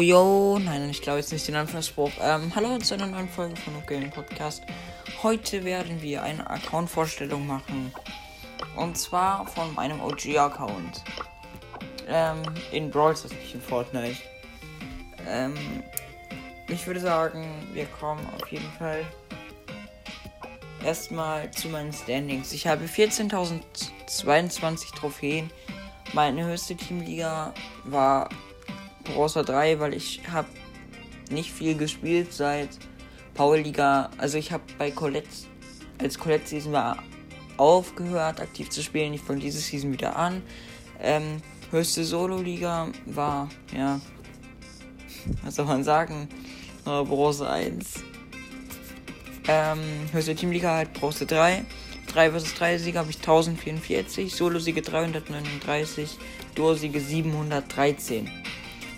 Yo. Nein, ich glaube jetzt nicht den Anfangsspruch. Ähm, hallo zu einer neuen Folge von Gaming Podcast. Heute werden wir eine Account-Vorstellung machen. Und zwar von meinem OG-Account. Ähm, in Brawl Stars, nicht in Fortnite. Ähm, ich würde sagen, wir kommen auf jeden Fall erstmal zu meinen Standings. Ich habe 14.022 Trophäen. Meine höchste Teamliga war Browser 3, weil ich habe nicht viel gespielt seit Power Liga. Also ich habe bei Colette, als Colette Season war, aufgehört aktiv zu spielen. Ich fange diese Season wieder an. Ähm, höchste Solo-Liga war, ja, was soll man sagen, äh, Bronze 1. Ähm, höchste Teamliga halt Bronze 3. 3 vs 3 Siege habe ich 1044, Solo-Siege 339, Duo-Siege 713.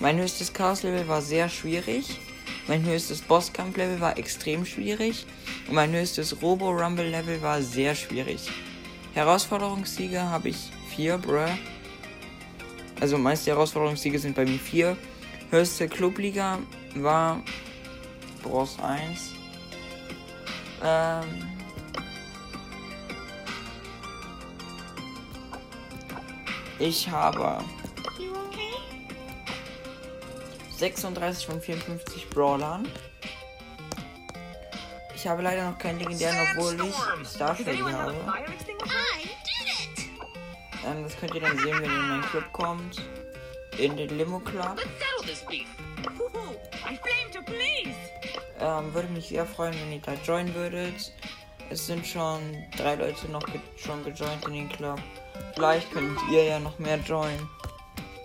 Mein höchstes Chaos-Level war sehr schwierig. Mein höchstes Bosskampf-Level war extrem schwierig. Und mein höchstes Robo-Rumble-Level war sehr schwierig. Herausforderungssiege habe ich 4, bruh. Also meiste Herausforderungssiege sind bei mir 4. Höchste Clubliga war Bronze 1. Ähm, ich habe 36 von 54 Brawlern. Ich habe leider noch keinen legendären, obwohl ich Star Shady habe. Ähm, das könnt ihr dann sehen, wenn ihr in meinen Club kommt. In den Limo Club. Ähm, würde mich sehr freuen, wenn ihr da joinen würdet. Es sind schon drei Leute noch ge schon gejoint in den Club. Vielleicht könnt ihr ja noch mehr joinen.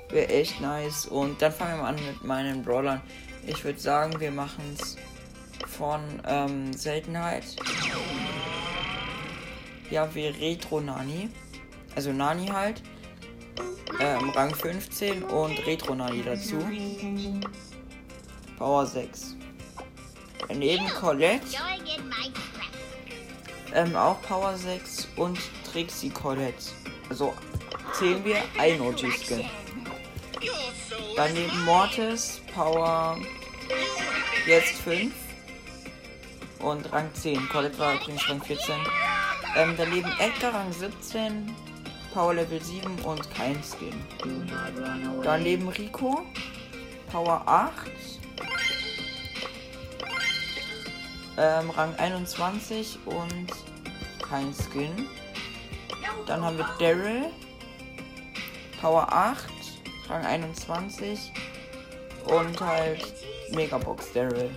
Wäre echt nice. Und dann fangen wir mal an mit meinen Brawlern. Ich würde sagen, wir machen es von ähm, Seltenheit. Ja, wie Retro Nani. Also Nani halt. Ähm, Rang 15 und Retro Nani dazu. Power 6. Daneben Colette. Ähm, auch Power 6 und Trixie Colette. Also zählen wir ein OG-Skin. Daneben Mortis, Power jetzt 5 und Rang 10. Colette war übrigens Rang 14. Ähm, daneben Edgar Rang 17, Power Level 7 und kein Skin. Daneben Rico, Power 8, ähm, Rang 21 und kein Skin. Dann haben wir Daryl, Power 8, Rang 21 und halt Megabox Daryl.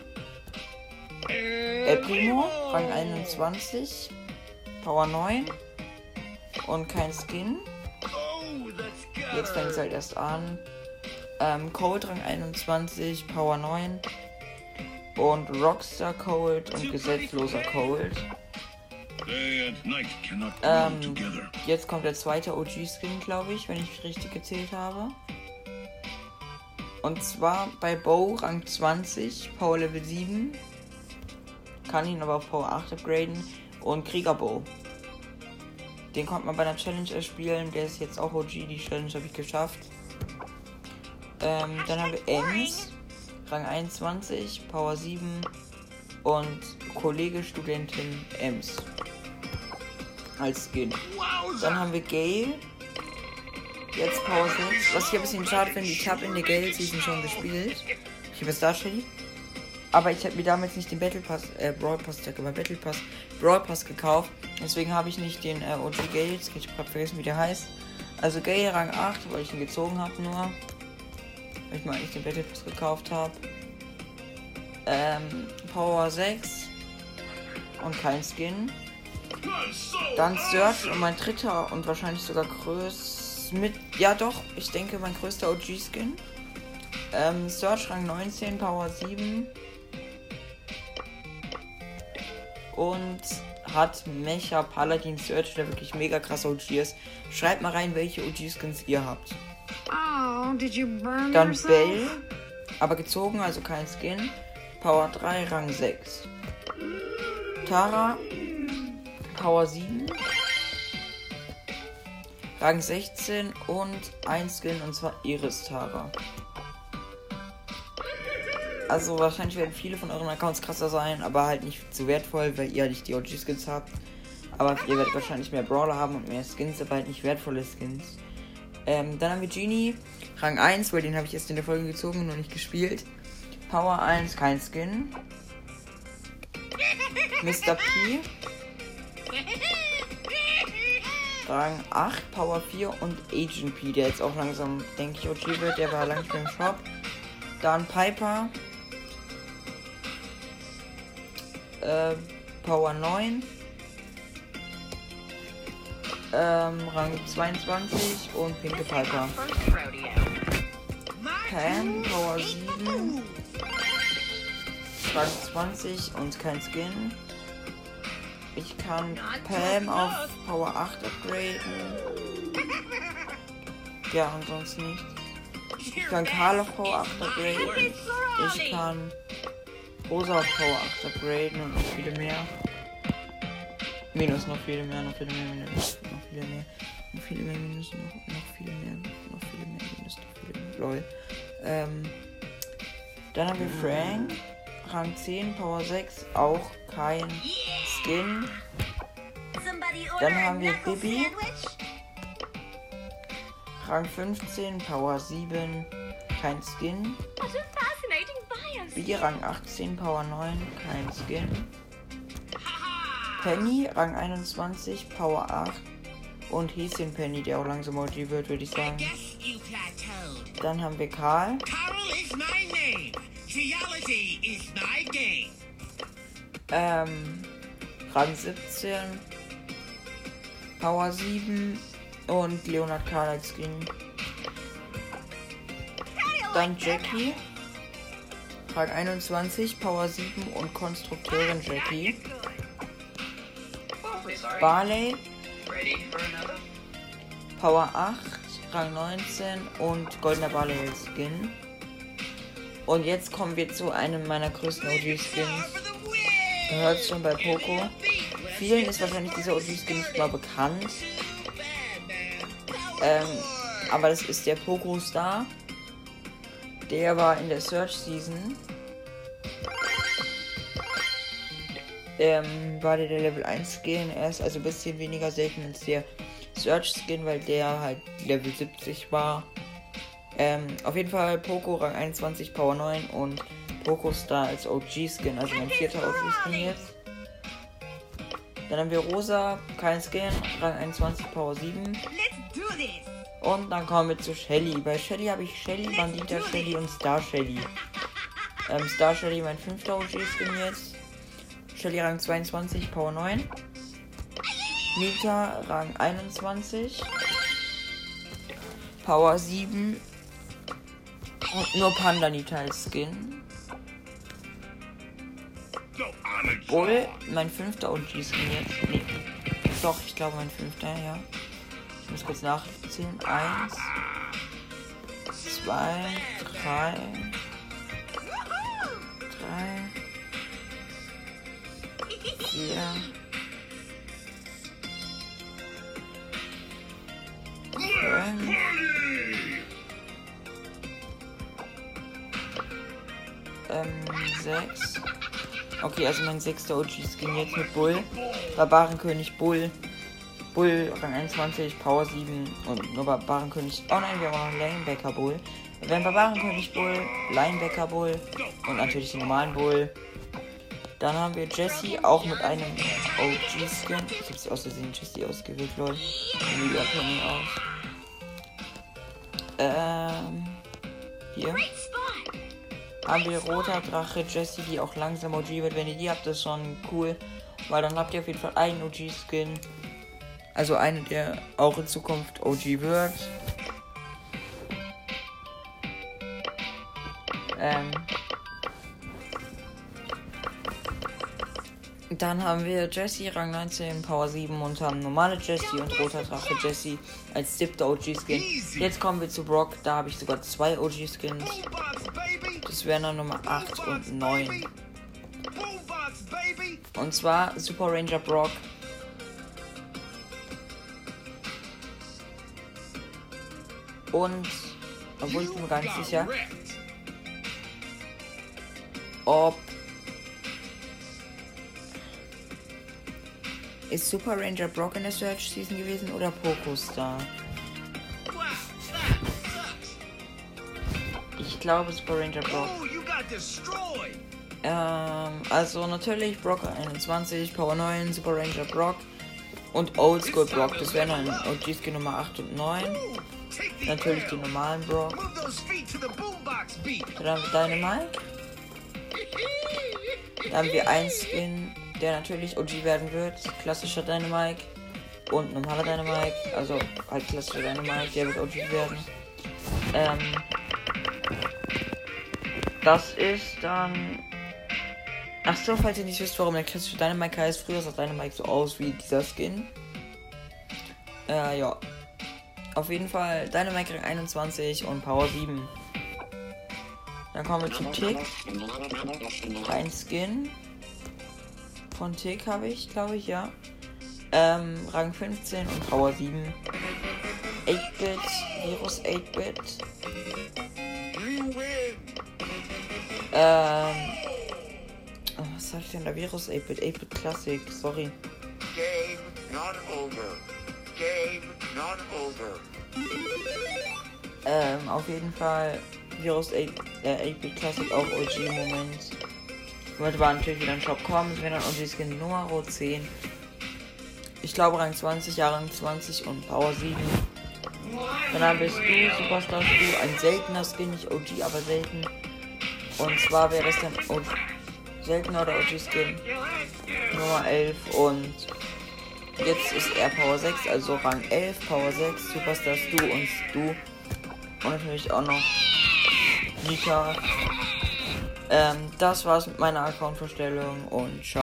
El Primo, Rang 21, Power 9 und kein Skin. Jetzt fängt es halt erst an. Ähm, Cold Rang 21, Power 9 und Rockstar Cold und gesetzloser Cold. Ähm, jetzt kommt der zweite OG-Skin, glaube ich, wenn ich richtig gezählt habe. Und zwar bei Bow Rang 20, Power Level 7. Kann ihn aber auf Power 8 upgraden. Und Krieger Bow. Den konnte man bei einer Challenge erspielen. Der ist jetzt auch OG. Die Challenge habe ich geschafft. Ähm, dann haben wir Ems. Rang 21, Power 7. Und Kollege Studentin Ems als Skin. Dann haben wir Gale. Jetzt 6. Was ich ein bisschen schade finde, ich habe in der Gale Season schon gespielt. Ich habe Star Shady. Aber ich habe mir damals nicht den Battle Pass, äh, Brawl Pass, ich habe Battle Pass, Brawl Pass gekauft. Deswegen habe ich nicht den äh, OG Gale. Ich habe gerade vergessen, wie der heißt. Also Gale Rang 8, weil ich ihn gezogen habe nur. Weil ich mal nicht den Battle Pass gekauft habe. Ähm, Power 6. Und kein Skin. Dann Search und mein dritter und wahrscheinlich sogar mit. Ja doch, ich denke mein größter OG-Skin. Ähm, Search Rang 19, Power 7. Und hat Mecha Paladin Search, der wirklich mega krass OG ist. Schreibt mal rein, welche OG-Skins ihr habt. Oh, did you burn Dann yourself? Bell, aber gezogen, also kein Skin. Power 3, Rang 6. Tara, Power 7. Rang 16 und ein Skin und zwar Iris Tara. Also wahrscheinlich werden viele von euren Accounts krasser sein, aber halt nicht zu wertvoll, weil ihr nicht die OG-Skins habt. Aber ihr werdet wahrscheinlich mehr Brawler haben und mehr Skins, aber halt nicht wertvolle Skins. Ähm, dann haben wir Genie, Rang 1, weil den habe ich erst in der Folge gezogen und noch nicht gespielt. Power 1, kein Skin. Mr. P. Rang 8, Power 4 und Agent P, der jetzt auch langsam, denke ich, OG wird. Der war langsam im Shop. Dann Piper. Äh, Power 9. Ähm, Rang 22 und Pinke Piper. Pam, Power 7. Rang 20 und kein Skin. Ich kann Pam auf Power 8 upgraden. Ja, ansonsten nicht. Ich kann Karl auf Power 8 upgraden. Ich kann Rosa auf Power 8 upgraden und noch viele mehr. Minus noch viele mehr, noch viele mehr, minus noch viele mehr. Noch viele mehr, minus noch, noch viele mehr, noch viele mehr, minus noch viele mehr. Lol. Ähm, dann haben wir Frank. Rang 10, Power 6, auch kein Skin. Dann haben wir Bibi. Rang 15, Power 7, kein Skin. Bibi Rang 18, Power 9, kein Skin. Penny, Rang 21, Power 8. Und Häschen Penny, der auch langsam OG wird, würde ich sagen. Dann haben wir Karl. Ähm, Rang 17, Power 7 und Leonard Karl Skin. Dann Jackie. Rang 21, Power 7 und Konstrukteurin Jackie. Barley. Power 8, Rang 19 und goldener Barley Skin. Und jetzt kommen wir zu einem meiner größten OG-Skins. Hört schon bei Poco. Vielen ist wahrscheinlich dieser OG-Skin nicht mal bekannt. Ähm, aber das ist der Poco Star. Der war in der Search Season. Ähm, war der, der Level 1 Skin. Er ist also ein bisschen weniger selten als der Search Skin, weil der halt Level 70 war. Ähm, auf jeden Fall Poco Rang 21, Power 9 und Poco Star als OG-Skin, also mein vierter OG-Skin jetzt. Dann haben wir Rosa, kein Skin, Rang 21, Power 7. Und dann kommen wir zu Shelly. Bei Shelly habe ich Shelly, Bandita Shelly und Star Shelly. Ähm, Star Shelly mein fünfter OG-Skin jetzt. Shelly Rang 22, Power 9. Nita Rang 21. Power 7. Und nur Panda Nita als Skin. Bull, mein fünfter OG-Skin jetzt. Nee. Doch, ich glaube mein fünfter, ja. Ich muss kurz nachzählen. Eins, zwei, drei, drei, vier, ähm, sechs. Okay, also mein sechster OG-Skin jetzt mit Bull. Barbarenkönig Bull. Bull Rang 21, Power 7 und nur Barbarenkönig. Oh nein, wir haben noch Linebacker Bull. Wir haben Barbarenkönig Bull, Linebacker Bull und natürlich den normalen Bull. Dann haben wir Jesse, auch mit einem OG-Skin. Ich habe sie aus Versehen Jesse ausgewählt, lol. Mega Penny aus. Ähm. Hier. Haben wir roter Drache Jesse, die auch langsam OG wird. Wenn ihr die habt, ist schon cool. Weil dann habt ihr auf jeden Fall einen OG-Skin. Also eine, der auch in Zukunft OG wird. Ähm. Dann haben wir Jesse, Rang 19, Power 7 und haben normale Jesse und roter Drache Jesse als siebter OG-Skin. Jetzt kommen wir zu Brock, da habe ich sogar zwei OG-Skins. Dann Nummer 8 und 9. Und zwar Super Ranger Brock. Und, obwohl ich bin mir gar nicht sicher. ob ist Super Ranger Brock in der Search Season gewesen oder Poco Ich glaube Super Ranger Brock. Ähm, also natürlich Brock 21, Power 9, Super Ranger Brock und Old School Brock. Das wären dann OG-Skin Nummer 8 und 9. Ooh, take the Natürlich die normalen Brock. Dann haben wir Dynamite. Dann haben wir einen Skin, der natürlich OG werden wird. Klassischer Dynamite. Und normaler Dynamite. Also halt klassischer Dynamite, der wird OG werden. Ähm, das ist dann. Ach so, falls ihr nicht wisst, warum der klassische Dynamite heißt. Früher sah Dynamite so aus wie dieser Skin. Äh, ja. Auf jeden Fall Dynamite Rang 21 und Power 7. Dann kommen wir zu Tick. Ein Skin. Von Tick habe ich, glaube ich, ja. Ähm, Rang 15 und Power 7. 8-Bit, Virus 8-Bit. Ähm. Oh, was sag ich denn da? Virus 8-Bit, 8-Bit Classic, sorry. Game not over. Game not over. Ähm, auf jeden Fall Virus 8, äh, 8-Bit Classic auch OG im Moment. Heute war natürlich wieder ein Shop kommen, es wäre dann OG Skin Nummer 10. Ich glaube Rang 20, ja Rang 20 und Power 7. Dann bist du, Superstar Stu, ein seltener Skin, nicht OG, aber selten. Und zwar wäre es dann OG, seltener oder OG Skin Nummer 11 und jetzt ist er Power 6, also Rang 11, Power 6, Superstar Stu und Stu. Und natürlich auch noch Nika. Ähm, das war's mit meiner Account-Vorstellung und ciao.